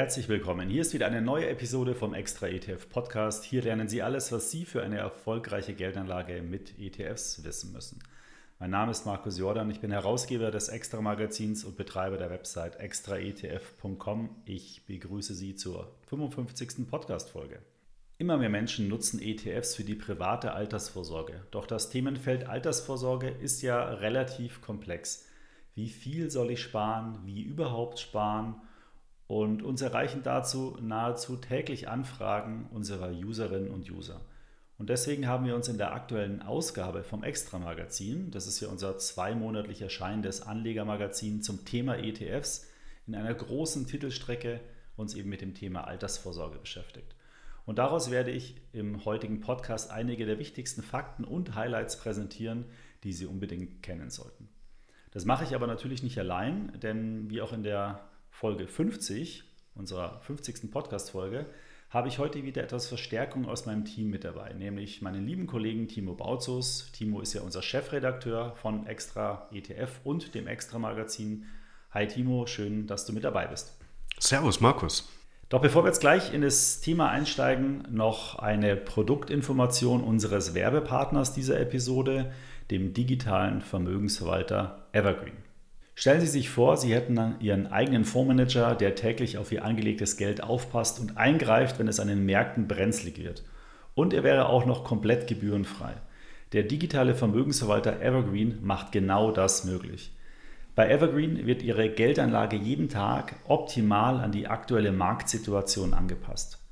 Herzlich willkommen. Hier ist wieder eine neue Episode vom Extra ETF Podcast. Hier lernen Sie alles, was Sie für eine erfolgreiche Geldanlage mit ETFs wissen müssen. Mein Name ist Markus Jordan, ich bin Herausgeber des Extra Magazins und Betreiber der Website extraetf.com. Ich begrüße Sie zur 55. Podcast-Folge. Immer mehr Menschen nutzen ETFs für die private Altersvorsorge. Doch das Themenfeld Altersvorsorge ist ja relativ komplex. Wie viel soll ich sparen? Wie überhaupt sparen? Und uns erreichen dazu nahezu täglich Anfragen unserer Userinnen und User. Und deswegen haben wir uns in der aktuellen Ausgabe vom Extra-Magazin, das ist ja unser zweimonatlich erscheinendes Anlegermagazin zum Thema ETFs, in einer großen Titelstrecke uns eben mit dem Thema Altersvorsorge beschäftigt. Und daraus werde ich im heutigen Podcast einige der wichtigsten Fakten und Highlights präsentieren, die Sie unbedingt kennen sollten. Das mache ich aber natürlich nicht allein, denn wie auch in der Folge 50, unserer 50. Podcast-Folge, habe ich heute wieder etwas Verstärkung aus meinem Team mit dabei, nämlich meinen lieben Kollegen Timo Bautzus. Timo ist ja unser Chefredakteur von Extra ETF und dem Extra Magazin. Hi Timo, schön, dass du mit dabei bist. Servus Markus. Doch bevor wir jetzt gleich in das Thema einsteigen, noch eine Produktinformation unseres Werbepartners dieser Episode, dem digitalen Vermögensverwalter Evergreen. Stellen Sie sich vor, Sie hätten dann Ihren eigenen Fondsmanager, der täglich auf Ihr angelegtes Geld aufpasst und eingreift, wenn es an den Märkten brenzlig wird. Und er wäre auch noch komplett gebührenfrei. Der digitale Vermögensverwalter Evergreen macht genau das möglich. Bei Evergreen wird Ihre Geldanlage jeden Tag optimal an die aktuelle Marktsituation angepasst.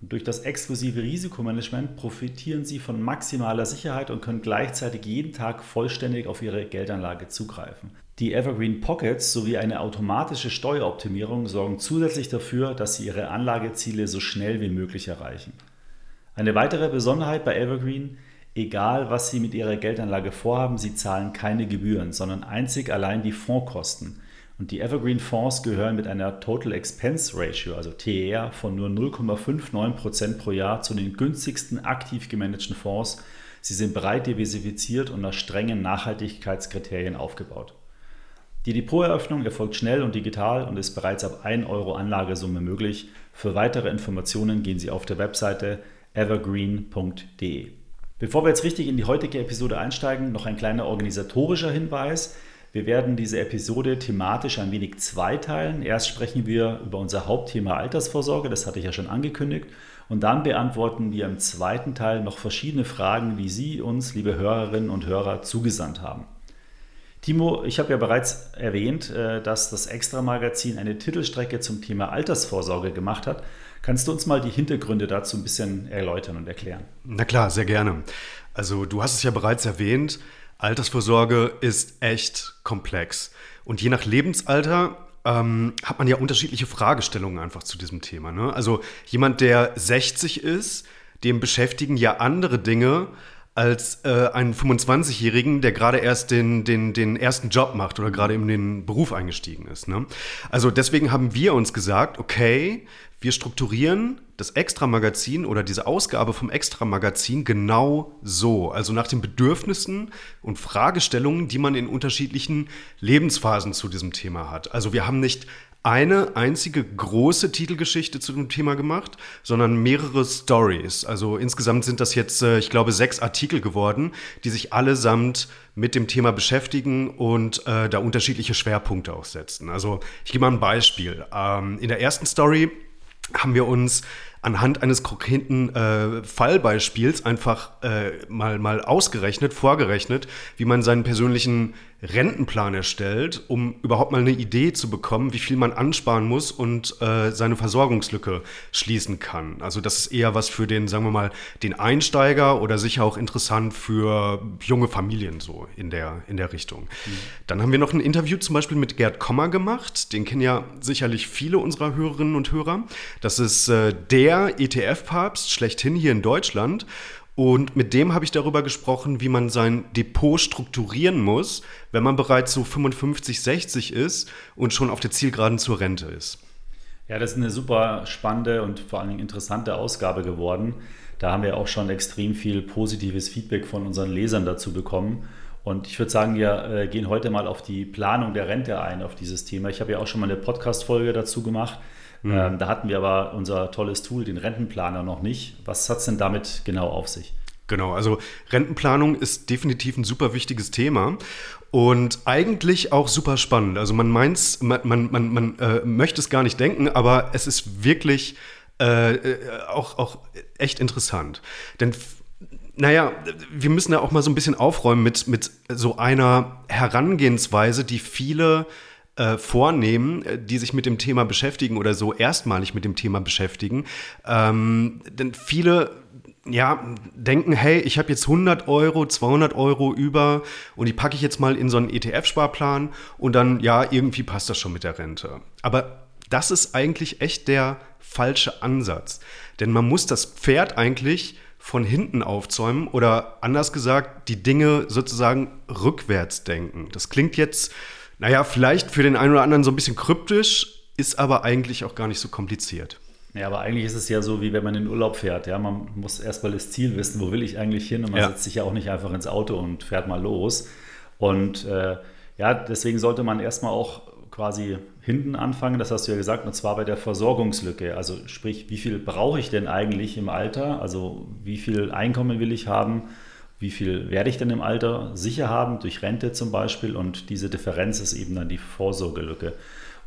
Und durch das exklusive Risikomanagement profitieren Sie von maximaler Sicherheit und können gleichzeitig jeden Tag vollständig auf Ihre Geldanlage zugreifen. Die Evergreen Pockets sowie eine automatische Steueroptimierung sorgen zusätzlich dafür, dass Sie Ihre Anlageziele so schnell wie möglich erreichen. Eine weitere Besonderheit bei Evergreen, egal was Sie mit Ihrer Geldanlage vorhaben, Sie zahlen keine Gebühren, sondern einzig allein die Fondskosten. Und die Evergreen Fonds gehören mit einer Total Expense Ratio, also TER, von nur 0,59% pro Jahr zu den günstigsten aktiv gemanagten Fonds. Sie sind breit diversifiziert und nach strengen Nachhaltigkeitskriterien aufgebaut. Die Depoteröffnung erfolgt schnell und digital und ist bereits ab 1 Euro Anlagesumme möglich. Für weitere Informationen gehen Sie auf der Webseite evergreen.de. Bevor wir jetzt richtig in die heutige Episode einsteigen, noch ein kleiner organisatorischer Hinweis. Wir werden diese Episode thematisch ein wenig zweiteilen. Erst sprechen wir über unser Hauptthema Altersvorsorge, das hatte ich ja schon angekündigt. Und dann beantworten wir im zweiten Teil noch verschiedene Fragen, die Sie uns, liebe Hörerinnen und Hörer, zugesandt haben. Timo, ich habe ja bereits erwähnt, äh, dass das Extra-Magazin eine Titelstrecke zum Thema Altersvorsorge gemacht hat. Kannst du uns mal die Hintergründe dazu ein bisschen erläutern und erklären? Na klar, sehr gerne. Also du hast es ja bereits erwähnt, Altersvorsorge ist echt komplex. Und je nach Lebensalter ähm, hat man ja unterschiedliche Fragestellungen einfach zu diesem Thema. Ne? Also jemand, der 60 ist, dem beschäftigen ja andere Dinge als äh, einen 25-Jährigen, der gerade erst den, den, den ersten Job macht oder gerade in den Beruf eingestiegen ist. Ne? Also deswegen haben wir uns gesagt, okay, wir strukturieren das Extra-Magazin oder diese Ausgabe vom Extra-Magazin genau so, also nach den Bedürfnissen und Fragestellungen, die man in unterschiedlichen Lebensphasen zu diesem Thema hat. Also wir haben nicht eine einzige große Titelgeschichte zu dem Thema gemacht, sondern mehrere Stories. Also insgesamt sind das jetzt, äh, ich glaube, sechs Artikel geworden, die sich allesamt mit dem Thema beschäftigen und äh, da unterschiedliche Schwerpunkte auch setzen. Also ich gebe mal ein Beispiel. Ähm, in der ersten Story haben wir uns anhand eines konkreten äh, Fallbeispiels einfach äh, mal, mal ausgerechnet, vorgerechnet, wie man seinen persönlichen Rentenplan erstellt, um überhaupt mal eine Idee zu bekommen, wie viel man ansparen muss und äh, seine Versorgungslücke schließen kann. Also das ist eher was für den, sagen wir mal, den Einsteiger oder sicher auch interessant für junge Familien so in der, in der Richtung. Mhm. Dann haben wir noch ein Interview zum Beispiel mit Gerd Kommer gemacht. Den kennen ja sicherlich viele unserer Hörerinnen und Hörer. Das ist äh, der ETF-Papst schlechthin hier in Deutschland. Und mit dem habe ich darüber gesprochen, wie man sein Depot strukturieren muss, wenn man bereits so 55, 60 ist und schon auf der Zielgeraden zur Rente ist. Ja, das ist eine super spannende und vor allen Dingen interessante Ausgabe geworden. Da haben wir auch schon extrem viel positives Feedback von unseren Lesern dazu bekommen. Und ich würde sagen, wir äh, gehen heute mal auf die Planung der Rente ein, auf dieses Thema. Ich habe ja auch schon mal eine Podcast-Folge dazu gemacht. Mhm. Ähm, da hatten wir aber unser tolles Tool, den Rentenplaner, noch nicht. Was hat es denn damit genau auf sich? Genau, also Rentenplanung ist definitiv ein super wichtiges Thema und eigentlich auch super spannend. Also man meint man, man, man, man äh, möchte es gar nicht denken, aber es ist wirklich äh, äh auch, auch echt interessant. Denn naja, wir müssen ja auch mal so ein bisschen aufräumen mit, mit so einer Herangehensweise, die viele äh, vornehmen, äh, die sich mit dem Thema beschäftigen oder so erstmalig mit dem Thema beschäftigen. Ähm, denn viele ja, denken, hey, ich habe jetzt 100 Euro, 200 Euro über und die packe ich jetzt mal in so einen ETF-Sparplan und dann, ja, irgendwie passt das schon mit der Rente. Aber das ist eigentlich echt der falsche Ansatz. Denn man muss das Pferd eigentlich von hinten aufzäumen oder anders gesagt, die Dinge sozusagen rückwärts denken. Das klingt jetzt, naja, vielleicht für den einen oder anderen so ein bisschen kryptisch, ist aber eigentlich auch gar nicht so kompliziert. Ja, aber eigentlich ist es ja so, wie wenn man in den Urlaub fährt. Ja, man muss erstmal das Ziel wissen, wo will ich eigentlich hin? Und man ja. setzt sich ja auch nicht einfach ins Auto und fährt mal los. Und äh, ja, deswegen sollte man erstmal auch quasi hinten anfangen, das hast du ja gesagt, und zwar bei der Versorgungslücke. Also sprich, wie viel brauche ich denn eigentlich im Alter? Also wie viel Einkommen will ich haben? Wie viel werde ich denn im Alter sicher haben, durch Rente zum Beispiel? Und diese Differenz ist eben dann die Vorsorgelücke.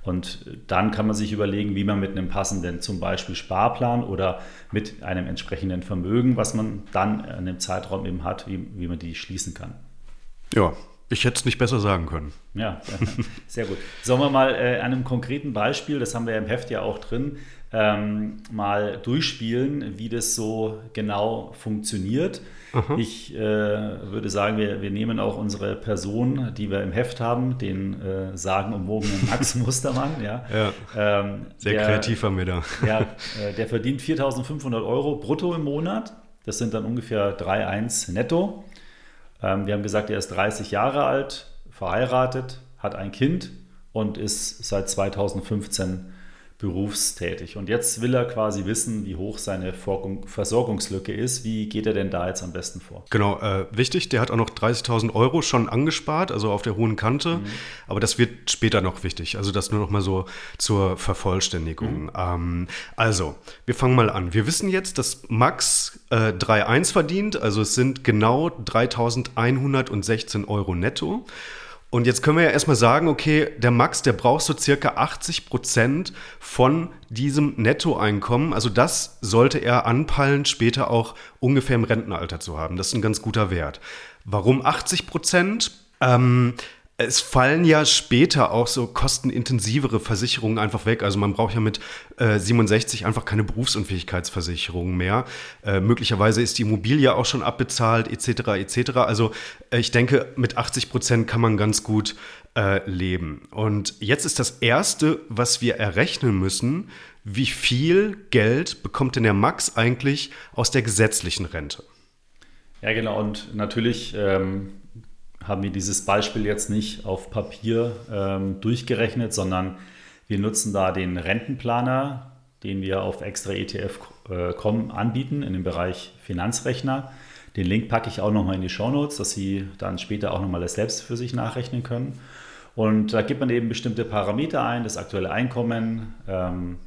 Und dann kann man sich überlegen, wie man mit einem passenden zum Beispiel Sparplan oder mit einem entsprechenden Vermögen, was man dann in einem Zeitraum eben hat, wie, wie man die schließen kann. Ja, ich hätte es nicht besser sagen können. Ja, sehr gut. Sollen wir mal äh, an einem konkreten Beispiel, das haben wir ja im Heft ja auch drin, ähm, mal durchspielen, wie das so genau funktioniert. Aha. Ich äh, würde sagen, wir, wir nehmen auch unsere Person, die wir im Heft haben, den äh, sagenumwogenen Max Mustermann. Ja. ja. Ähm, Sehr der, kreativ haben wir da. Ja, äh, der verdient 4.500 Euro brutto im Monat. Das sind dann ungefähr 3,1 netto. Ähm, wir haben gesagt, er ist 30 Jahre alt, verheiratet, hat ein Kind und ist seit 2015 berufstätig. Und jetzt will er quasi wissen, wie hoch seine Versorgungslücke ist. Wie geht er denn da jetzt am besten vor? Genau, äh, wichtig, der hat auch noch 30.000 Euro schon angespart, also auf der hohen Kante. Mhm. Aber das wird später noch wichtig. Also das nur noch mal so zur Vervollständigung. Mhm. Ähm, also, wir fangen mal an. Wir wissen jetzt, dass Max äh, 3,1 verdient. Also es sind genau 3.116 Euro netto. Und jetzt können wir ja erstmal sagen, okay, der Max, der braucht so circa 80 Prozent von diesem Nettoeinkommen. Also das sollte er anpeilen, später auch ungefähr im Rentenalter zu haben. Das ist ein ganz guter Wert. Warum 80 Prozent? Ähm, es fallen ja später auch so kostenintensivere Versicherungen einfach weg. Also man braucht ja mit äh, 67 einfach keine Berufsunfähigkeitsversicherung mehr. Äh, möglicherweise ist die Immobilie auch schon abbezahlt, etc. etc. Also äh, ich denke, mit 80 Prozent kann man ganz gut äh, leben. Und jetzt ist das Erste, was wir errechnen müssen, wie viel Geld bekommt denn der Max eigentlich aus der gesetzlichen Rente? Ja, genau. Und natürlich ähm, haben wir dieses Beispiel jetzt nicht auf Papier ähm, durchgerechnet, sondern wir nutzen da den Rentenplaner, den wir auf extraetf.com äh, anbieten in dem Bereich Finanzrechner. Den Link packe ich auch nochmal in die Shownotes, dass Sie dann später auch nochmal das selbst für sich nachrechnen können. Und da gibt man eben bestimmte Parameter ein, das aktuelle Einkommen ähm,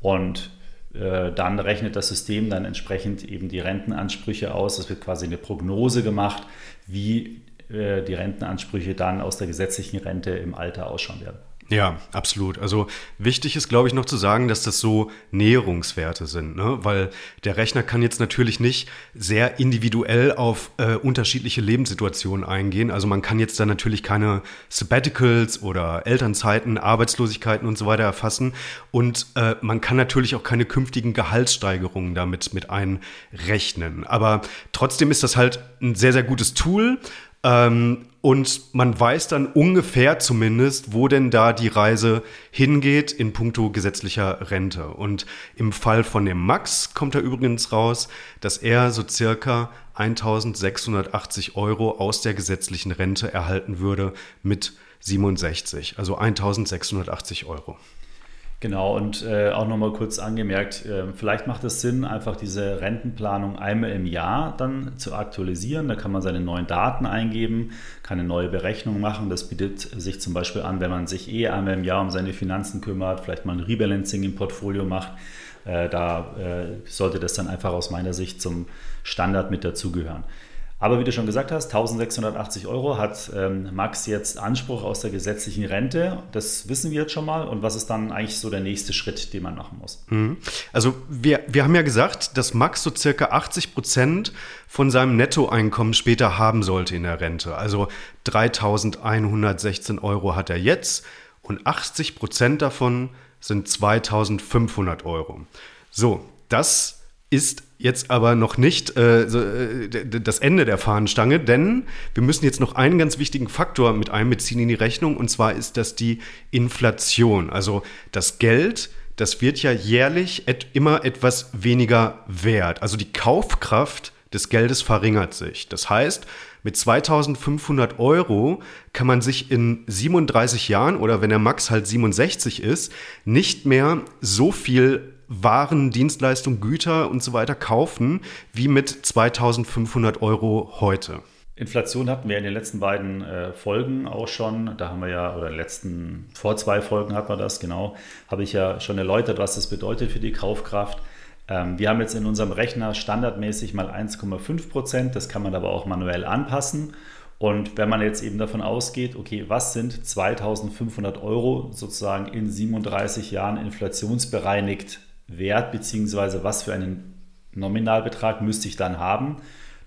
und äh, dann rechnet das System dann entsprechend eben die Rentenansprüche aus. Es wird quasi eine Prognose gemacht, wie die Rentenansprüche dann aus der gesetzlichen Rente im Alter ausschauen werden. Ja, absolut. Also wichtig ist, glaube ich, noch zu sagen, dass das so Näherungswerte sind, ne? weil der Rechner kann jetzt natürlich nicht sehr individuell auf äh, unterschiedliche Lebenssituationen eingehen. Also man kann jetzt da natürlich keine Sabbaticals oder Elternzeiten, Arbeitslosigkeiten und so weiter erfassen. Und äh, man kann natürlich auch keine künftigen Gehaltssteigerungen damit mit einrechnen. Aber trotzdem ist das halt ein sehr, sehr gutes Tool ähm, und man weiß dann ungefähr zumindest, wo denn da die Reise hingeht in puncto gesetzlicher Rente. Und im Fall von dem Max kommt da übrigens raus, dass er so circa 1680 Euro aus der gesetzlichen Rente erhalten würde mit 67, also 1680 Euro. Genau, und äh, auch nochmal kurz angemerkt, äh, vielleicht macht es Sinn, einfach diese Rentenplanung einmal im Jahr dann zu aktualisieren. Da kann man seine neuen Daten eingeben, kann eine neue Berechnung machen. Das bietet sich zum Beispiel an, wenn man sich eh einmal im Jahr um seine Finanzen kümmert, vielleicht mal ein Rebalancing im Portfolio macht. Äh, da äh, sollte das dann einfach aus meiner Sicht zum Standard mit dazugehören. Aber wie du schon gesagt hast, 1680 Euro hat ähm, Max jetzt Anspruch aus der gesetzlichen Rente. Das wissen wir jetzt schon mal. Und was ist dann eigentlich so der nächste Schritt, den man machen muss? Mhm. Also wir, wir haben ja gesagt, dass Max so circa 80 Prozent von seinem Nettoeinkommen später haben sollte in der Rente. Also 3116 Euro hat er jetzt und 80 Prozent davon sind 2500 Euro. So, das ist jetzt aber noch nicht äh, äh, das Ende der Fahnenstange, denn wir müssen jetzt noch einen ganz wichtigen Faktor mit einbeziehen in die Rechnung, und zwar ist das die Inflation. Also das Geld, das wird ja jährlich et immer etwas weniger wert. Also die Kaufkraft des Geldes verringert sich. Das heißt, mit 2500 Euro kann man sich in 37 Jahren oder wenn der Max halt 67 ist, nicht mehr so viel waren, Dienstleistungen, Güter und so weiter kaufen, wie mit 2500 Euro heute. Inflation hatten wir in den letzten beiden äh, Folgen auch schon. Da haben wir ja, oder in den letzten, vor zwei Folgen hat man das, genau, habe ich ja schon erläutert, was das bedeutet für die Kaufkraft. Ähm, wir haben jetzt in unserem Rechner standardmäßig mal 1,5 Prozent. Das kann man aber auch manuell anpassen. Und wenn man jetzt eben davon ausgeht, okay, was sind 2500 Euro sozusagen in 37 Jahren inflationsbereinigt wert, beziehungsweise was für einen Nominalbetrag müsste ich dann haben,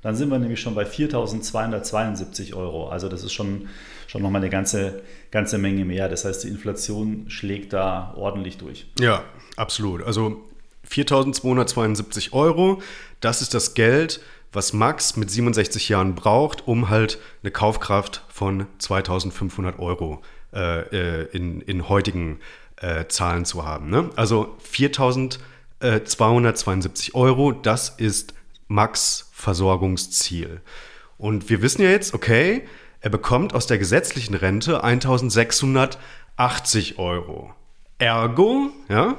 dann sind wir nämlich schon bei 4.272 Euro. Also das ist schon, schon nochmal eine ganze, ganze Menge mehr. Das heißt, die Inflation schlägt da ordentlich durch. Ja, absolut. Also 4.272 Euro, das ist das Geld, was Max mit 67 Jahren braucht, um halt eine Kaufkraft von 2.500 Euro äh, äh, in, in heutigen äh, Zahlen zu haben. Ne? Also 4.272 Euro, das ist Max Versorgungsziel. Und wir wissen ja jetzt, okay, er bekommt aus der gesetzlichen Rente 1680 Euro. Ergo, ja,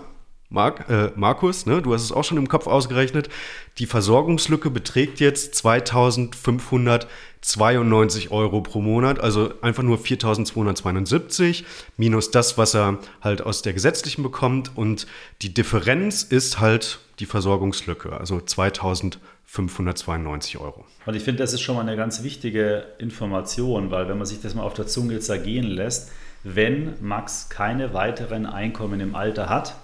Mark, äh, Markus, ne, du hast es auch schon im Kopf ausgerechnet, die Versorgungslücke beträgt jetzt 2592 Euro pro Monat, also einfach nur 4272 minus das, was er halt aus der gesetzlichen bekommt und die Differenz ist halt die Versorgungslücke, also 2592 Euro. Und ich finde, das ist schon mal eine ganz wichtige Information, weil wenn man sich das mal auf der Zunge jetzt ergehen lässt, wenn Max keine weiteren Einkommen im Alter hat,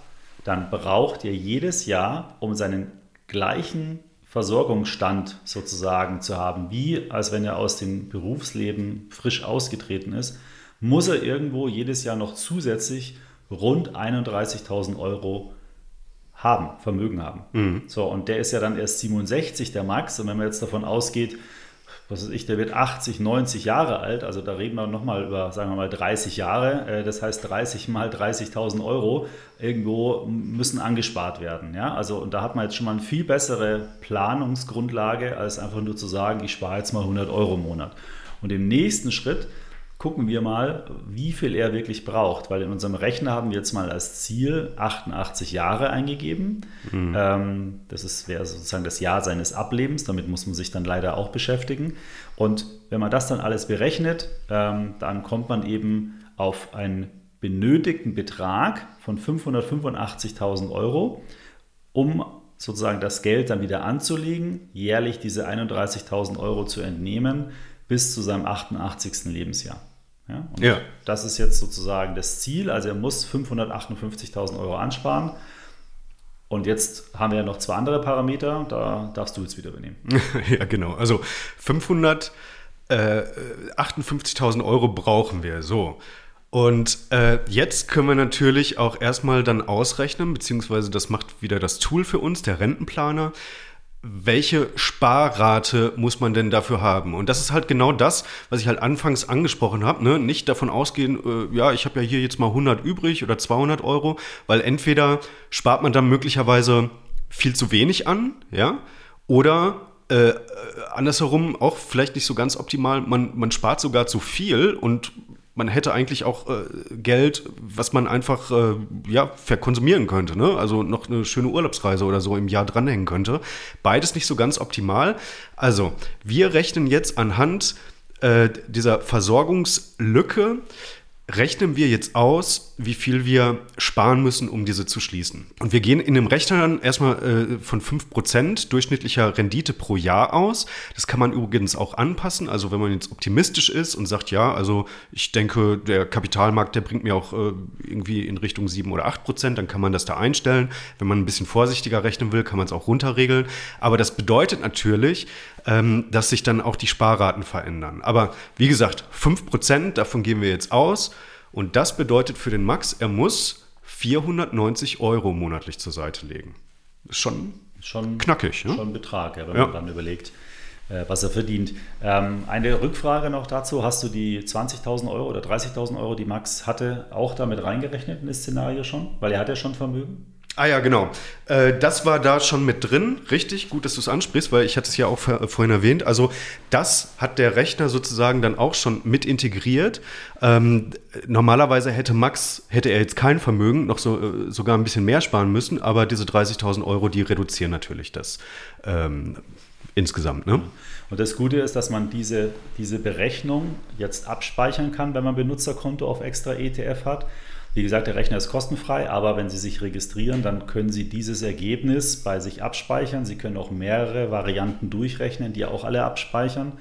dann braucht ihr jedes Jahr, um seinen gleichen Versorgungsstand sozusagen zu haben, wie als wenn er aus dem Berufsleben frisch ausgetreten ist, muss er irgendwo jedes Jahr noch zusätzlich rund 31.000 Euro haben, Vermögen haben. Mhm. So, und der ist ja dann erst 67, der Max. Und wenn man jetzt davon ausgeht, was weiß ich, der wird 80, 90 Jahre alt, also da reden wir nochmal über, sagen wir mal, 30 Jahre, äh, das heißt 30 mal 30.000 Euro irgendwo müssen angespart werden. Ja? Also und da hat man jetzt schon mal eine viel bessere Planungsgrundlage, als einfach nur zu sagen, ich spare jetzt mal 100 Euro im Monat. Und im nächsten Schritt gucken wir mal, wie viel er wirklich braucht, weil in unserem Rechner haben wir jetzt mal als Ziel 88 Jahre eingegeben. Mhm. Ähm, das ist, wäre sozusagen das Jahr seines Ablebens, damit muss man sich dann leider auch beschäftigen. Und wenn man das dann alles berechnet, ähm, dann kommt man eben auf einen benötigten Betrag von 585.000 Euro, um sozusagen das Geld dann wieder anzulegen, jährlich diese 31.000 Euro zu entnehmen bis zu seinem 88. Lebensjahr. Ja, ja. Das ist jetzt sozusagen das Ziel. Also er muss 558.000 Euro ansparen. Und jetzt haben wir ja noch zwei andere Parameter. Da darfst du jetzt wieder übernehmen. ja, genau. Also 558.000 äh, Euro brauchen wir. So. Und äh, jetzt können wir natürlich auch erstmal dann ausrechnen, beziehungsweise das macht wieder das Tool für uns, der Rentenplaner welche Sparrate muss man denn dafür haben? Und das ist halt genau das, was ich halt anfangs angesprochen habe. Ne? Nicht davon ausgehen, äh, ja, ich habe ja hier jetzt mal 100 übrig oder 200 Euro, weil entweder spart man dann möglicherweise viel zu wenig an, ja, oder äh, andersherum auch vielleicht nicht so ganz optimal, man, man spart sogar zu viel und man hätte eigentlich auch äh, Geld, was man einfach äh, ja, verkonsumieren könnte. Ne? Also noch eine schöne Urlaubsreise oder so im Jahr dranhängen könnte. Beides nicht so ganz optimal. Also, wir rechnen jetzt anhand äh, dieser Versorgungslücke rechnen wir jetzt aus, wie viel wir sparen müssen, um diese zu schließen. Und wir gehen in dem Rechner dann erstmal äh, von 5% durchschnittlicher Rendite pro Jahr aus. Das kann man übrigens auch anpassen. Also wenn man jetzt optimistisch ist und sagt, ja, also ich denke, der Kapitalmarkt, der bringt mir auch äh, irgendwie in Richtung 7 oder 8%, dann kann man das da einstellen. Wenn man ein bisschen vorsichtiger rechnen will, kann man es auch runterregeln. Aber das bedeutet natürlich, ähm, dass sich dann auch die Sparraten verändern. Aber wie gesagt, 5% davon gehen wir jetzt aus. Und das bedeutet für den Max, er muss 490 Euro monatlich zur Seite legen. Ist schon, schon knackig. Ne? Schon ein Betrag, ja, wenn ja. man dann überlegt, äh, was er verdient. Ähm, eine Rückfrage noch dazu. Hast du die 20.000 Euro oder 30.000 Euro, die Max hatte, auch damit reingerechnet in das Szenario schon? Weil er hat ja schon Vermögen. Ah ja, genau. Äh, das war da schon mit drin. Richtig, gut, dass du es ansprichst, weil ich hatte es ja auch vorhin erwähnt. Also das hat der Rechner sozusagen dann auch schon mit integriert. Ähm, normalerweise hätte Max, hätte er jetzt kein Vermögen, noch so, äh, sogar ein bisschen mehr sparen müssen, aber diese 30.000 Euro, die reduzieren natürlich das ähm, insgesamt. Ne? Und das Gute ist, dass man diese, diese Berechnung jetzt abspeichern kann, wenn man Benutzerkonto auf extra ETF hat. Wie gesagt, der Rechner ist kostenfrei, aber wenn Sie sich registrieren, dann können Sie dieses Ergebnis bei sich abspeichern. Sie können auch mehrere Varianten durchrechnen, die auch alle abspeichern.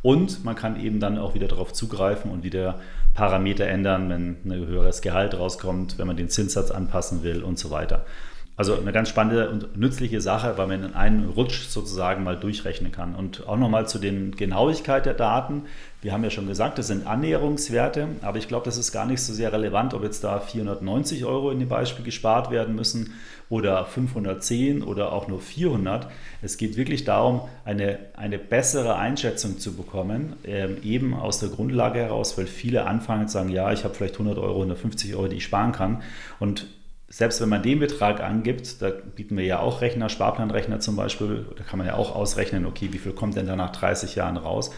Und man kann eben dann auch wieder darauf zugreifen und wieder Parameter ändern, wenn ein höheres Gehalt rauskommt, wenn man den Zinssatz anpassen will und so weiter. Also eine ganz spannende und nützliche Sache, weil man in einem Rutsch sozusagen mal durchrechnen kann. Und auch nochmal zu den Genauigkeit der Daten. Wir haben ja schon gesagt, das sind Annäherungswerte, aber ich glaube, das ist gar nicht so sehr relevant, ob jetzt da 490 Euro in dem Beispiel gespart werden müssen oder 510 oder auch nur 400. Es geht wirklich darum, eine, eine bessere Einschätzung zu bekommen, ähm, eben aus der Grundlage heraus, weil viele anfangen zu sagen, ja, ich habe vielleicht 100 Euro, 150 Euro, die ich sparen kann. Und selbst wenn man den Betrag angibt, da bieten wir ja auch Rechner, Sparplanrechner zum Beispiel, da kann man ja auch ausrechnen, okay, wie viel kommt denn da nach 30 Jahren raus?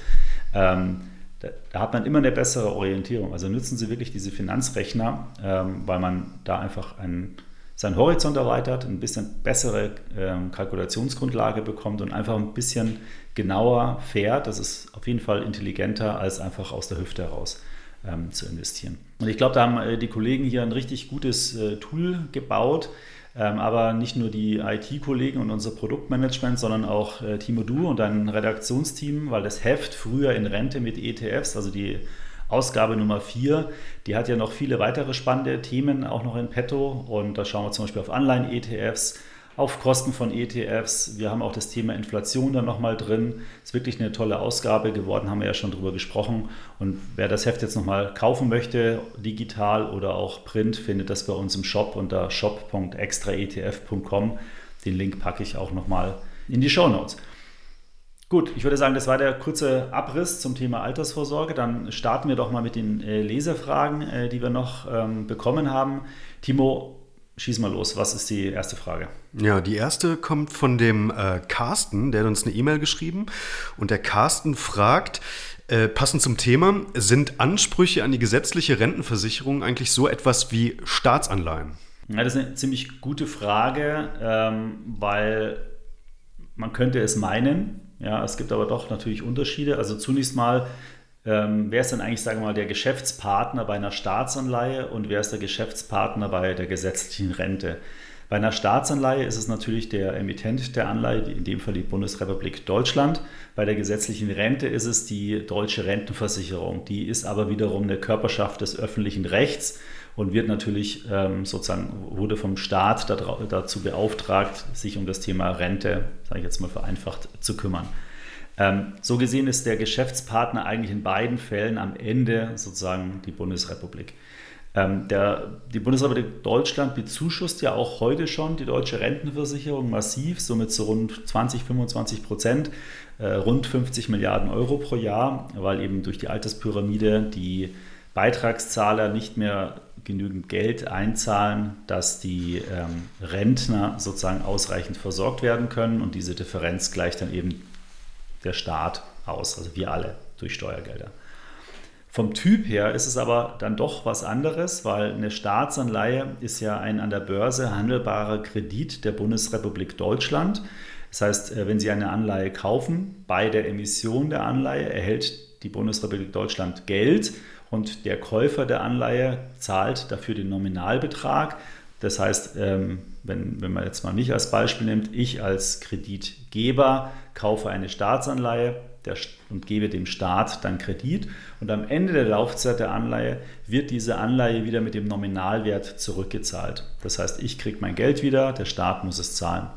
Ähm, da, da, hat man immer eine bessere Orientierung. Also nutzen Sie wirklich diese Finanzrechner, ähm, weil man da einfach einen, seinen Horizont erweitert, ein bisschen bessere ähm, Kalkulationsgrundlage bekommt und einfach ein bisschen genauer fährt. Das ist auf jeden Fall intelligenter als einfach aus der Hüfte heraus ähm, zu investieren. Und ich glaube, da haben äh, die Kollegen hier ein richtig gutes äh, Tool gebaut, ähm, aber nicht nur die IT-Kollegen und unser Produktmanagement, sondern auch äh, Timo Du und dein Redaktionsteam, weil das Heft früher in Rente mit ETFs, also die Ausgabe Nummer 4, die hat ja noch viele weitere spannende Themen auch noch in petto und da schauen wir zum Beispiel auf Online-ETFs, auf Kosten von ETFs. Wir haben auch das Thema Inflation dann nochmal drin. Ist wirklich eine tolle Ausgabe geworden, haben wir ja schon drüber gesprochen. Und wer das Heft jetzt nochmal kaufen möchte, digital oder auch print, findet das bei uns im Shop unter shop.extraetf.com. Den Link packe ich auch nochmal in die Show Notes. Gut, ich würde sagen, das war der kurze Abriss zum Thema Altersvorsorge. Dann starten wir doch mal mit den äh, Lesefragen, äh, die wir noch ähm, bekommen haben. Timo, Schieß mal los, was ist die erste Frage? Ja, die erste kommt von dem äh, Carsten, der hat uns eine E-Mail geschrieben. Und der Carsten fragt, äh, passend zum Thema, sind Ansprüche an die gesetzliche Rentenversicherung eigentlich so etwas wie Staatsanleihen? Ja, das ist eine ziemlich gute Frage, ähm, weil man könnte es meinen. Ja, es gibt aber doch natürlich Unterschiede. Also zunächst mal ähm, wer ist denn eigentlich, sagen wir mal, der Geschäftspartner bei einer Staatsanleihe und wer ist der Geschäftspartner bei der gesetzlichen Rente? Bei einer Staatsanleihe ist es natürlich der Emittent der Anleihe, in dem Fall die Bundesrepublik Deutschland. Bei der gesetzlichen Rente ist es die deutsche Rentenversicherung. Die ist aber wiederum eine Körperschaft des öffentlichen Rechts und wird natürlich ähm, sozusagen, wurde vom Staat dazu beauftragt, sich um das Thema Rente, sage ich jetzt mal vereinfacht, zu kümmern. Ähm, so gesehen ist der Geschäftspartner eigentlich in beiden Fällen am Ende sozusagen die Bundesrepublik. Ähm, der, die Bundesrepublik Deutschland bezuschusst ja auch heute schon die deutsche Rentenversicherung massiv, somit zu rund 20, 25 Prozent, äh, rund 50 Milliarden Euro pro Jahr, weil eben durch die Alterspyramide die Beitragszahler nicht mehr genügend Geld einzahlen, dass die ähm, Rentner sozusagen ausreichend versorgt werden können und diese Differenz gleicht dann eben der Staat aus, also wir alle durch Steuergelder. Vom Typ her ist es aber dann doch was anderes, weil eine Staatsanleihe ist ja ein an der Börse handelbarer Kredit der Bundesrepublik Deutschland. Das heißt, äh, wenn Sie eine Anleihe kaufen, bei der Emission der Anleihe erhält die Bundesrepublik Deutschland Geld und der Käufer der Anleihe zahlt dafür den Nominalbetrag. Das heißt, ähm, wenn, wenn man jetzt mal mich als Beispiel nimmt, ich als Kreditgeber kaufe eine Staatsanleihe, der, und gebe dem Staat dann Kredit. Und am Ende der Laufzeit der Anleihe wird diese Anleihe wieder mit dem Nominalwert zurückgezahlt. Das heißt, ich kriege mein Geld wieder, der Staat muss es zahlen.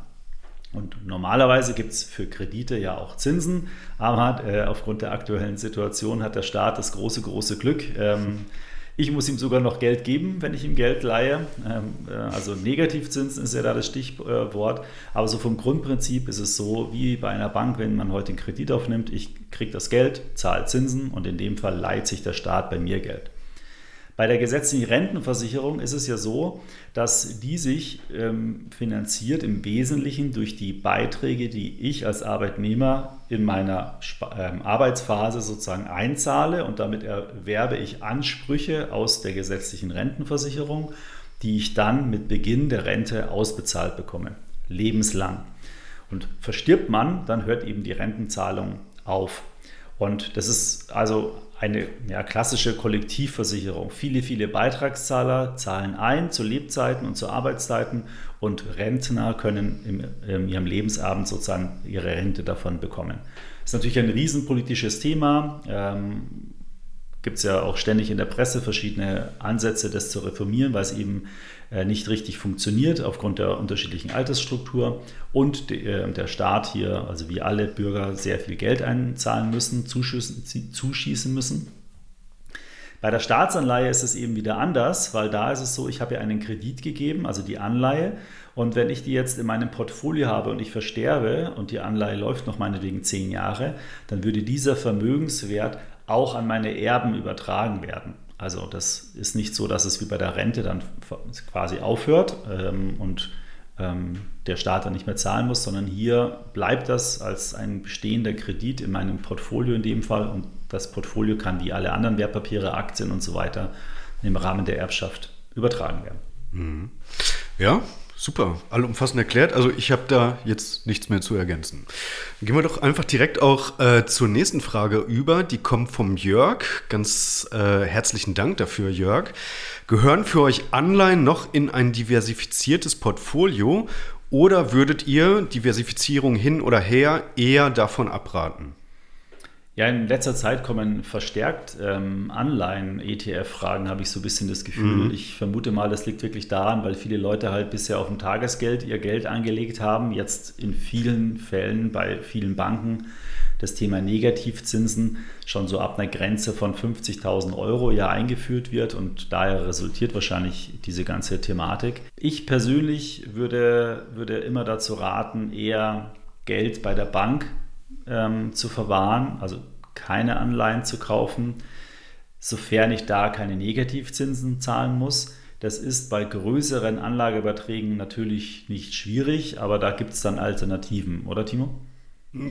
Und normalerweise gibt es für Kredite ja auch Zinsen, aber äh, aufgrund der aktuellen Situation hat der Staat das große, große Glück, ähm, ich muss ihm sogar noch Geld geben, wenn ich ihm Geld leihe. Ähm, äh, also Negativzinsen ist ja da das Stichwort. Aber so vom Grundprinzip ist es so wie bei einer Bank, wenn man heute einen Kredit aufnimmt, ich kriege das Geld, zahle Zinsen und in dem Fall leiht sich der Staat bei mir Geld. Bei der gesetzlichen Rentenversicherung ist es ja so, dass die sich ähm, finanziert im Wesentlichen durch die Beiträge, die ich als Arbeitnehmer in meiner ähm, Arbeitsphase sozusagen einzahle und damit erwerbe ich Ansprüche aus der gesetzlichen Rentenversicherung, die ich dann mit Beginn der Rente ausbezahlt bekomme, lebenslang. Und verstirbt man, dann hört eben die Rentenzahlung auf. Und das ist also eine ja, klassische Kollektivversicherung. Viele, viele Beitragszahler zahlen ein zu Lebzeiten und zu Arbeitszeiten und Rentner können im, in ihrem Lebensabend sozusagen ihre Rente davon bekommen. Das ist natürlich ein riesenpolitisches Thema. Ähm, Gibt es ja auch ständig in der Presse verschiedene Ansätze, das zu reformieren, weil es eben nicht richtig funktioniert aufgrund der unterschiedlichen Altersstruktur und äh, der Staat hier, also wie alle Bürger, sehr viel Geld einzahlen müssen, zuschießen müssen. Bei der Staatsanleihe ist es eben wieder anders, weil da ist es so, ich habe ja einen Kredit gegeben, also die Anleihe. Und wenn ich die jetzt in meinem Portfolio habe und ich versterbe und die Anleihe läuft noch meinetwegen zehn Jahre, dann würde dieser Vermögenswert auch an meine Erben übertragen werden. Also das ist nicht so, dass es wie bei der Rente dann quasi aufhört ähm, und ähm, der Staat dann nicht mehr zahlen muss, sondern hier bleibt das als ein bestehender Kredit in meinem Portfolio in dem Fall und das Portfolio kann wie alle anderen Wertpapiere, Aktien und so weiter im Rahmen der Erbschaft übertragen werden. Mhm. Ja, Super, allumfassend erklärt. Also ich habe da jetzt nichts mehr zu ergänzen. Gehen wir doch einfach direkt auch äh, zur nächsten Frage über. Die kommt vom Jörg. Ganz äh, herzlichen Dank dafür, Jörg. Gehören für euch Anleihen noch in ein diversifiziertes Portfolio oder würdet ihr Diversifizierung hin oder her eher davon abraten? Ja, in letzter Zeit kommen verstärkt ähm, Anleihen-ETF-Fragen, habe ich so ein bisschen das Gefühl. Mhm. Ich vermute mal, das liegt wirklich daran, weil viele Leute halt bisher auf dem Tagesgeld ihr Geld angelegt haben. Jetzt in vielen Fällen bei vielen Banken das Thema Negativzinsen schon so ab einer Grenze von 50.000 Euro ja eingeführt wird und daher resultiert wahrscheinlich diese ganze Thematik. Ich persönlich würde, würde immer dazu raten, eher Geld bei der Bank ähm, zu verwahren, also keine Anleihen zu kaufen, sofern ich da keine Negativzinsen zahlen muss. Das ist bei größeren Anlageüberträgen natürlich nicht schwierig, aber da gibt es dann Alternativen, oder Timo?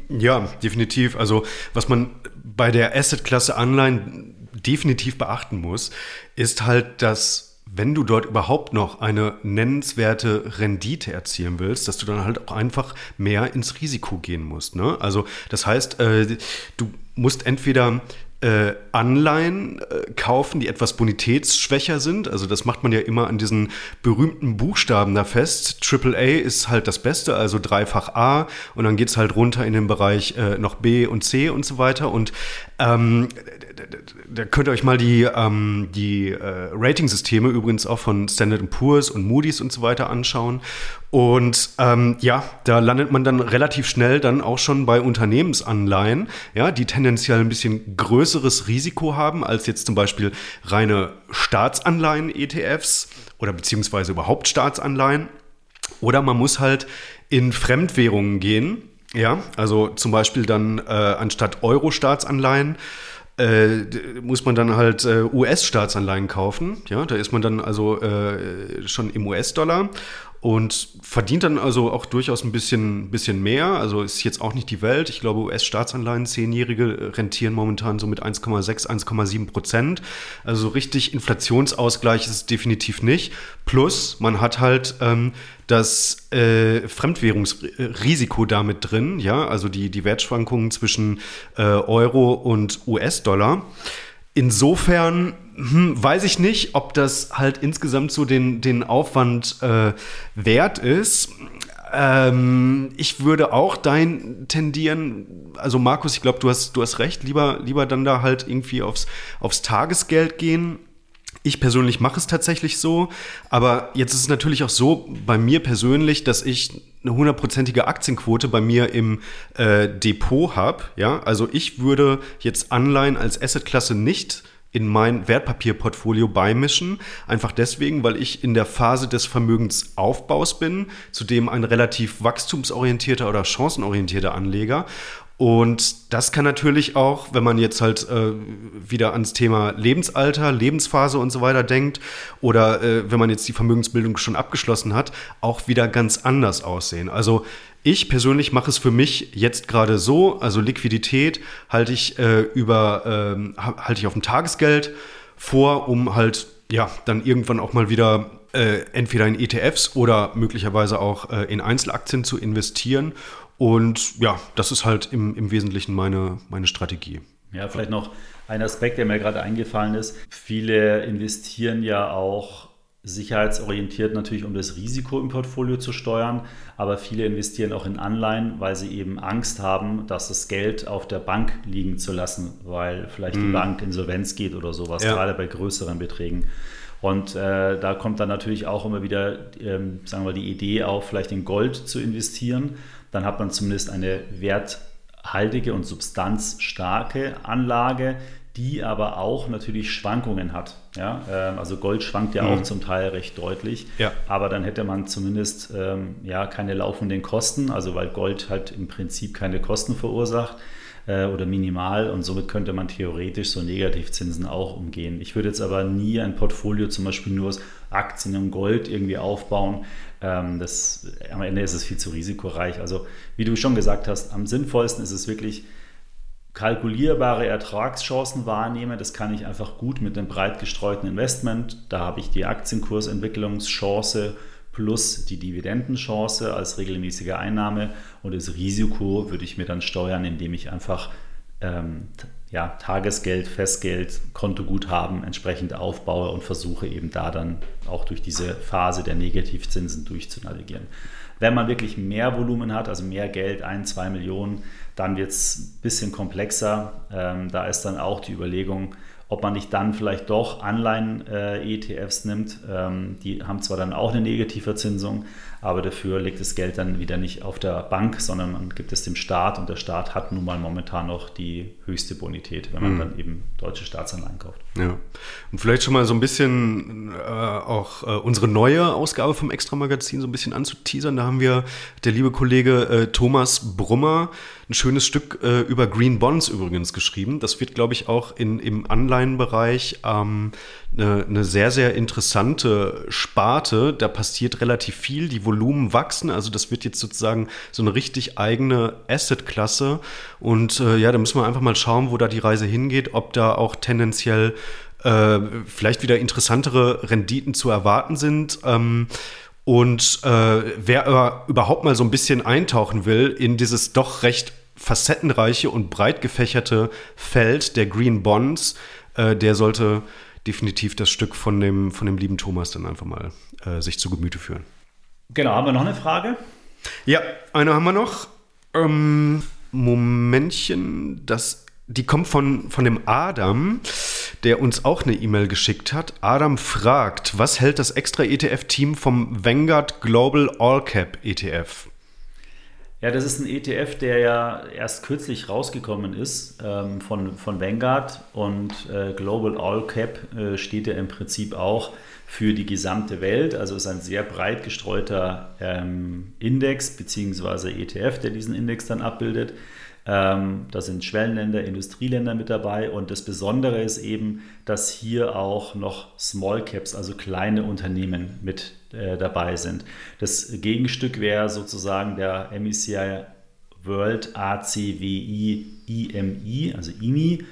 Ja, definitiv. Also was man bei der Assetklasse Anleihen definitiv beachten muss, ist halt, dass wenn du dort überhaupt noch eine nennenswerte Rendite erzielen willst, dass du dann halt auch einfach mehr ins Risiko gehen musst. Ne? Also das heißt, äh, du musst entweder äh, Anleihen äh, kaufen, die etwas bonitätsschwächer sind. Also das macht man ja immer an diesen berühmten Buchstaben da fest. AAA ist halt das Beste, also dreifach A und dann geht es halt runter in den Bereich äh, noch B und C und so weiter. Und ähm, da könnt ihr euch mal die, ähm, die äh, Ratingsysteme übrigens auch von Standard Poor's und Moody's und so weiter anschauen. Und ähm, ja, da landet man dann relativ schnell dann auch schon bei Unternehmensanleihen, ja, die tendenziell ein bisschen größeres Risiko haben als jetzt zum Beispiel reine Staatsanleihen-ETFs oder beziehungsweise überhaupt Staatsanleihen. Oder man muss halt in Fremdwährungen gehen, ja, also zum Beispiel dann äh, anstatt Euro-Staatsanleihen äh, muss man dann halt äh, US-Staatsanleihen kaufen. Ja, da ist man dann also äh, schon im US-Dollar. Und verdient dann also auch durchaus ein bisschen, bisschen mehr. Also ist jetzt auch nicht die Welt. Ich glaube, US-Staatsanleihen, zehnjährige rentieren momentan so mit 1,6, 1,7 Prozent. Also richtig Inflationsausgleich ist es definitiv nicht. Plus, man hat halt ähm, das äh, Fremdwährungsrisiko damit drin, ja, also die, die Wertschwankungen zwischen äh, Euro und US-Dollar. Insofern hm, weiß ich nicht, ob das halt insgesamt so den, den Aufwand äh, wert ist. Ähm, ich würde auch dein tendieren, also Markus, ich glaube, du hast, du hast recht, lieber, lieber dann da halt irgendwie aufs, aufs Tagesgeld gehen. Ich persönlich mache es tatsächlich so, aber jetzt ist es natürlich auch so bei mir persönlich, dass ich eine hundertprozentige Aktienquote bei mir im äh, Depot habe. Ja, also ich würde jetzt Anleihen als Assetklasse nicht in mein Wertpapierportfolio beimischen. Einfach deswegen, weil ich in der Phase des Vermögensaufbaus bin, zudem ein relativ wachstumsorientierter oder chancenorientierter Anleger. Und das kann natürlich auch, wenn man jetzt halt äh, wieder ans Thema Lebensalter, Lebensphase und so weiter denkt, oder äh, wenn man jetzt die Vermögensbildung schon abgeschlossen hat, auch wieder ganz anders aussehen. Also ich persönlich mache es für mich jetzt gerade so, also Liquidität halte ich äh, über äh, halte ich auf dem Tagesgeld vor, um halt ja dann irgendwann auch mal wieder äh, entweder in ETFs oder möglicherweise auch äh, in Einzelaktien zu investieren. Und ja, das ist halt im, im Wesentlichen meine, meine Strategie. Ja, vielleicht noch ein Aspekt, der mir gerade eingefallen ist. Viele investieren ja auch sicherheitsorientiert natürlich, um das Risiko im Portfolio zu steuern. Aber viele investieren auch in Anleihen, weil sie eben Angst haben, dass das Geld auf der Bank liegen zu lassen, weil vielleicht mhm. die Bank insolvenz geht oder sowas, ja. gerade bei größeren Beträgen. Und äh, da kommt dann natürlich auch immer wieder, ähm, sagen wir, die Idee auf, vielleicht in Gold zu investieren. Dann hat man zumindest eine werthaltige und substanzstarke Anlage, die aber auch natürlich Schwankungen hat. Ja? Ähm, also Gold schwankt ja mhm. auch zum Teil recht deutlich, ja. aber dann hätte man zumindest ähm, ja, keine laufenden Kosten, also weil Gold halt im Prinzip keine Kosten verursacht äh, oder minimal und somit könnte man theoretisch so Negativzinsen auch umgehen. Ich würde jetzt aber nie ein Portfolio zum Beispiel nur aus Aktien und Gold irgendwie aufbauen. Ähm, das, am Ende ist es viel zu risikoreich. Also wie du schon gesagt hast, am sinnvollsten ist es wirklich, kalkulierbare Ertragschancen wahrnehme. Das kann ich einfach gut mit einem breit gestreuten Investment. Da habe ich die Aktienkursentwicklungschance plus die Dividendenchance als regelmäßige Einnahme und das Risiko würde ich mir dann steuern, indem ich einfach ähm, ja, Tagesgeld, Festgeld, Kontoguthaben entsprechend aufbaue und versuche eben da dann auch durch diese Phase der Negativzinsen durchzunavigieren. Wenn man wirklich mehr Volumen hat, also mehr Geld, ein, zwei Millionen, dann wird es ein bisschen komplexer. Ähm, da ist dann auch die Überlegung, ob man nicht dann vielleicht doch Anleihen-ETFs äh, nimmt. Ähm, die haben zwar dann auch eine Negativverzinsung, aber dafür liegt das Geld dann wieder nicht auf der Bank, sondern man gibt es dem Staat und der Staat hat nun mal momentan noch die höchste Bonität, wenn man mhm. dann eben deutsche Staatsanleihen kauft. Ja. Und vielleicht schon mal so ein bisschen äh, auch äh, unsere neue Ausgabe vom Extra-Magazin so ein bisschen anzuteasern. Da haben wir der liebe Kollege äh, Thomas Brummer ein schönes Stück äh, über Green Bonds übrigens geschrieben. Das wird, glaube ich, auch in, im Anleihenbereich ähm, eine, eine sehr, sehr interessante Sparte. Da passiert relativ viel. Die Volumen wachsen. Also das wird jetzt sozusagen so eine richtig eigene Asset-Klasse. Und äh, ja, da müssen wir einfach mal schauen, wo da die Reise hingeht, ob da auch tendenziell äh, vielleicht wieder interessantere Renditen zu erwarten sind. Ähm, und äh, wer überhaupt mal so ein bisschen eintauchen will in dieses doch recht facettenreiche und breit gefächerte Feld der Green Bonds, äh, der sollte definitiv das Stück von dem, von dem lieben Thomas dann einfach mal äh, sich zu Gemüte führen. Genau, haben wir noch eine Frage? Ja, eine haben wir noch. Ähm, Momentchen, das, die kommt von, von dem Adam, der uns auch eine E-Mail geschickt hat. Adam fragt, was hält das extra ETF-Team vom Vanguard Global All Cap ETF? Ja, das ist ein ETF, der ja erst kürzlich rausgekommen ist ähm, von, von Vanguard und äh, Global All Cap äh, steht ja im Prinzip auch für die gesamte Welt. Also ist ein sehr breit gestreuter ähm, Index bzw. ETF, der diesen Index dann abbildet. Ähm, da sind Schwellenländer, Industrieländer mit dabei und das Besondere ist eben, dass hier auch noch Small Caps, also kleine Unternehmen mit äh, dabei sind. Das Gegenstück wäre sozusagen der MSCI World ACWI IMI, also IMI.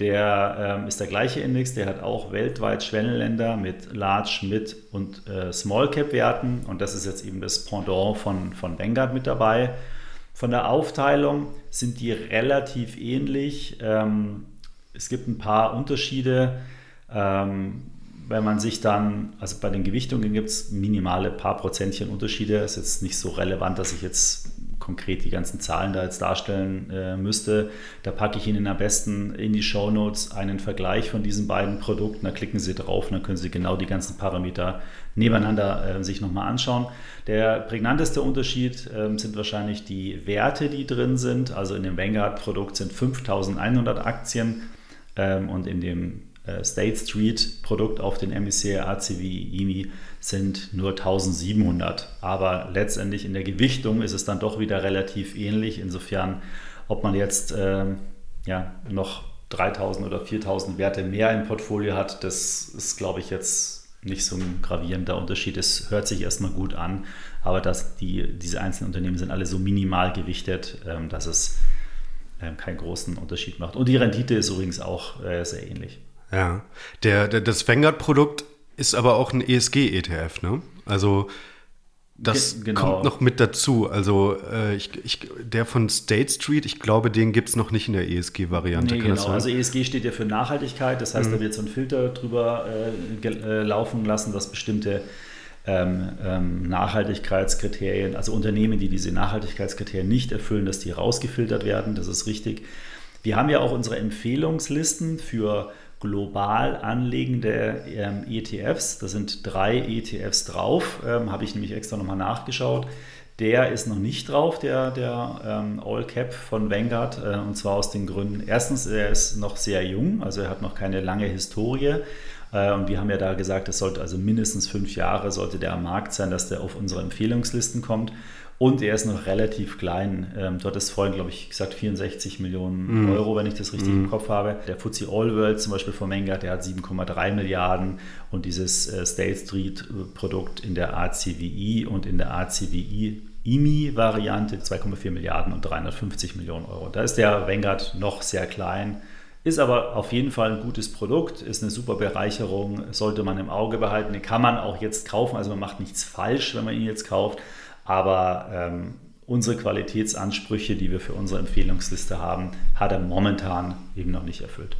Der ähm, ist der gleiche Index, der hat auch weltweit Schwellenländer mit Large, Mid und äh, Small Cap Werten und das ist jetzt eben das Pendant von, von Vanguard mit dabei. Von der Aufteilung sind die relativ ähnlich. Ähm, es gibt ein paar Unterschiede. Ähm, wenn man sich dann, also bei den Gewichtungen gibt es minimale paar Prozentchen Unterschiede. Ist jetzt nicht so relevant, dass ich jetzt konkret die ganzen Zahlen da jetzt darstellen äh, müsste. Da packe ich Ihnen am besten in die Show Notes einen Vergleich von diesen beiden Produkten. Da klicken Sie drauf und dann können Sie genau die ganzen Parameter nebeneinander äh, sich nochmal anschauen. Der prägnanteste Unterschied äh, sind wahrscheinlich die Werte, die drin sind. Also in dem Vanguard-Produkt sind 5100 Aktien ähm, und in dem State Street Produkt auf den MSCI ACV IMI sind nur 1700. Aber letztendlich in der Gewichtung ist es dann doch wieder relativ ähnlich. Insofern, ob man jetzt äh, ja, noch 3000 oder 4000 Werte mehr im Portfolio hat, das ist, glaube ich, jetzt nicht so ein gravierender Unterschied. Es hört sich erstmal gut an, aber dass die, diese einzelnen Unternehmen sind alle so minimal gewichtet, ähm, dass es ähm, keinen großen Unterschied macht. Und die Rendite ist übrigens auch äh, sehr ähnlich. Ja, der, der, das Vanguard-Produkt ist aber auch ein ESG-ETF, ne? Also das genau. kommt noch mit dazu. Also äh, ich, ich, der von State Street, ich glaube, den gibt es noch nicht in der ESG-Variante. Nee, genau. Also ESG steht ja für Nachhaltigkeit. Das heißt, mhm. da wird so ein Filter drüber äh, äh, laufen lassen, dass bestimmte ähm, ähm, Nachhaltigkeitskriterien, also Unternehmen, die diese Nachhaltigkeitskriterien nicht erfüllen, dass die rausgefiltert werden. Das ist richtig. Wir haben ja auch unsere Empfehlungslisten für global anlegende ähm, ETFs. Da sind drei ETFs drauf, ähm, habe ich nämlich extra nochmal nachgeschaut. Der ist noch nicht drauf, der, der ähm, All Cap von Vanguard, äh, und zwar aus den Gründen, erstens, er ist noch sehr jung, also er hat noch keine lange Historie. Äh, und wir haben ja da gesagt, es sollte also mindestens fünf Jahre sollte der am Markt sein, dass der auf unsere Empfehlungslisten kommt. Und er ist noch relativ klein. Ähm, du hattest vorhin, glaube ich, gesagt 64 Millionen mm. Euro, wenn ich das richtig mm. im Kopf habe. Der FTSE All World zum Beispiel von Menga, der hat 7,3 Milliarden und dieses äh, State Street Produkt in der ACWI und in der ACWI IMI-Variante 2,4 Milliarden und 350 Millionen Euro. Da ist der Vanguard noch sehr klein, ist aber auf jeden Fall ein gutes Produkt, ist eine super Bereicherung, sollte man im Auge behalten. Den kann man auch jetzt kaufen, also man macht nichts falsch, wenn man ihn jetzt kauft. Aber ähm, unsere Qualitätsansprüche, die wir für unsere Empfehlungsliste haben, hat er momentan eben noch nicht erfüllt.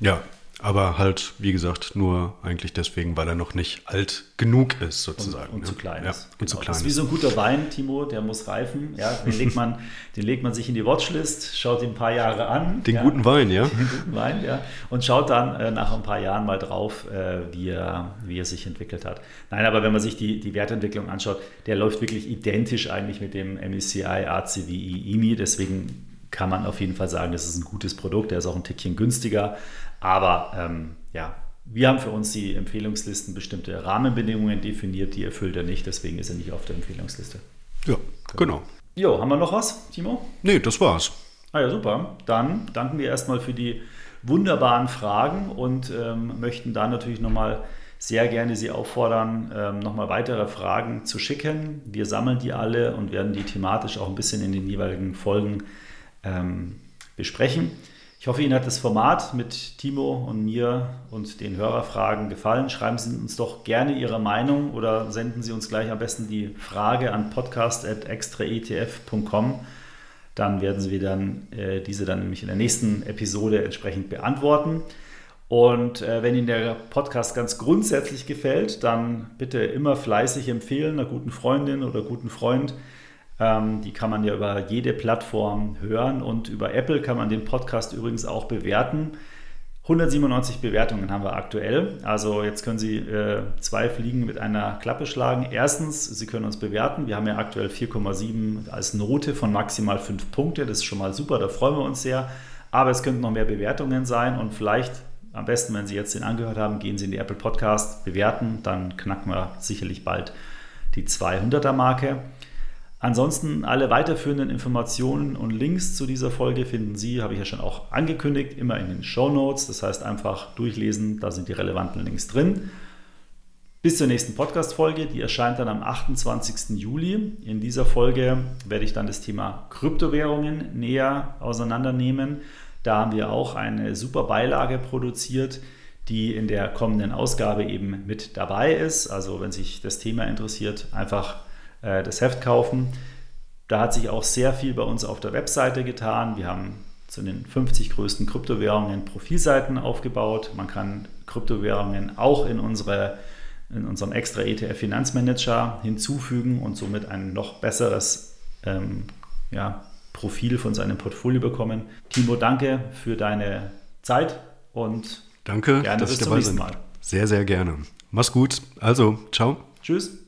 Ja, aber halt, wie gesagt, nur eigentlich deswegen, weil er noch nicht alt genug ist, sozusagen. Und, und ne? zu klein ja, ist. Und zu genau. klein das ist wie so ein guter Wein, Timo, der muss reifen. Ja, den, legt man, den legt man sich in die Watchlist, schaut ihn ein paar Jahre an. Den ja, guten Wein, ja. Den guten Wein, ja. Und schaut dann äh, nach ein paar Jahren mal drauf, äh, wie, er, wie er sich entwickelt hat. Nein, aber wenn man sich die, die Wertentwicklung anschaut, der läuft wirklich identisch eigentlich mit dem MSCI ACWI IMI. Deswegen kann man auf jeden Fall sagen, das ist ein gutes Produkt. Der ist auch ein Tickchen günstiger. Aber ähm, ja, wir haben für uns die Empfehlungslisten bestimmte Rahmenbedingungen definiert, die erfüllt er nicht, deswegen ist er nicht auf der Empfehlungsliste. Ja, genau. Jo, haben wir noch was, Timo? Nee, das war's. Ah ja, super. Dann danken wir erstmal für die wunderbaren Fragen und ähm, möchten da natürlich nochmal sehr gerne Sie auffordern, ähm, nochmal weitere Fragen zu schicken. Wir sammeln die alle und werden die thematisch auch ein bisschen in den jeweiligen Folgen ähm, besprechen. Ich hoffe, Ihnen hat das Format mit Timo und mir und den Hörerfragen gefallen. Schreiben Sie uns doch gerne Ihre Meinung oder senden Sie uns gleich am besten die Frage an podcast.extraetf.com. Dann werden Sie dann äh, diese dann nämlich in der nächsten Episode entsprechend beantworten. Und äh, wenn Ihnen der Podcast ganz grundsätzlich gefällt, dann bitte immer fleißig empfehlen, einer guten Freundin oder guten Freund ähm, die kann man ja über jede Plattform hören und über Apple kann man den Podcast übrigens auch bewerten. 197 Bewertungen haben wir aktuell. Also jetzt können Sie äh, zwei Fliegen mit einer Klappe schlagen. Erstens, Sie können uns bewerten. Wir haben ja aktuell 4,7 als Note von maximal 5 Punkte. Das ist schon mal super, da freuen wir uns sehr. Aber es könnten noch mehr Bewertungen sein und vielleicht am besten, wenn Sie jetzt den angehört haben, gehen Sie in die Apple Podcast, bewerten. Dann knacken wir sicherlich bald die 200er Marke. Ansonsten alle weiterführenden Informationen und Links zu dieser Folge finden Sie, habe ich ja schon auch angekündigt, immer in den Show Notes. Das heißt einfach durchlesen, da sind die relevanten Links drin. Bis zur nächsten Podcast-Folge, die erscheint dann am 28. Juli. In dieser Folge werde ich dann das Thema Kryptowährungen näher auseinandernehmen. Da haben wir auch eine super Beilage produziert, die in der kommenden Ausgabe eben mit dabei ist. Also wenn sich das Thema interessiert, einfach äh, das Heft kaufen. Da hat sich auch sehr viel bei uns auf der Webseite getan. Wir haben zu den 50 größten Kryptowährungen Profilseiten aufgebaut. Man kann Kryptowährungen auch in, unsere, in unserem extra ETF Finanzmanager hinzufügen und somit ein noch besseres ähm, ja, Profil von seinem Portfolio bekommen. Timo, danke für deine Zeit und danke, gerne dass bis ich zum dabei nächsten. Mal. Sehr, sehr gerne. Mach's gut. Also, ciao. Tschüss.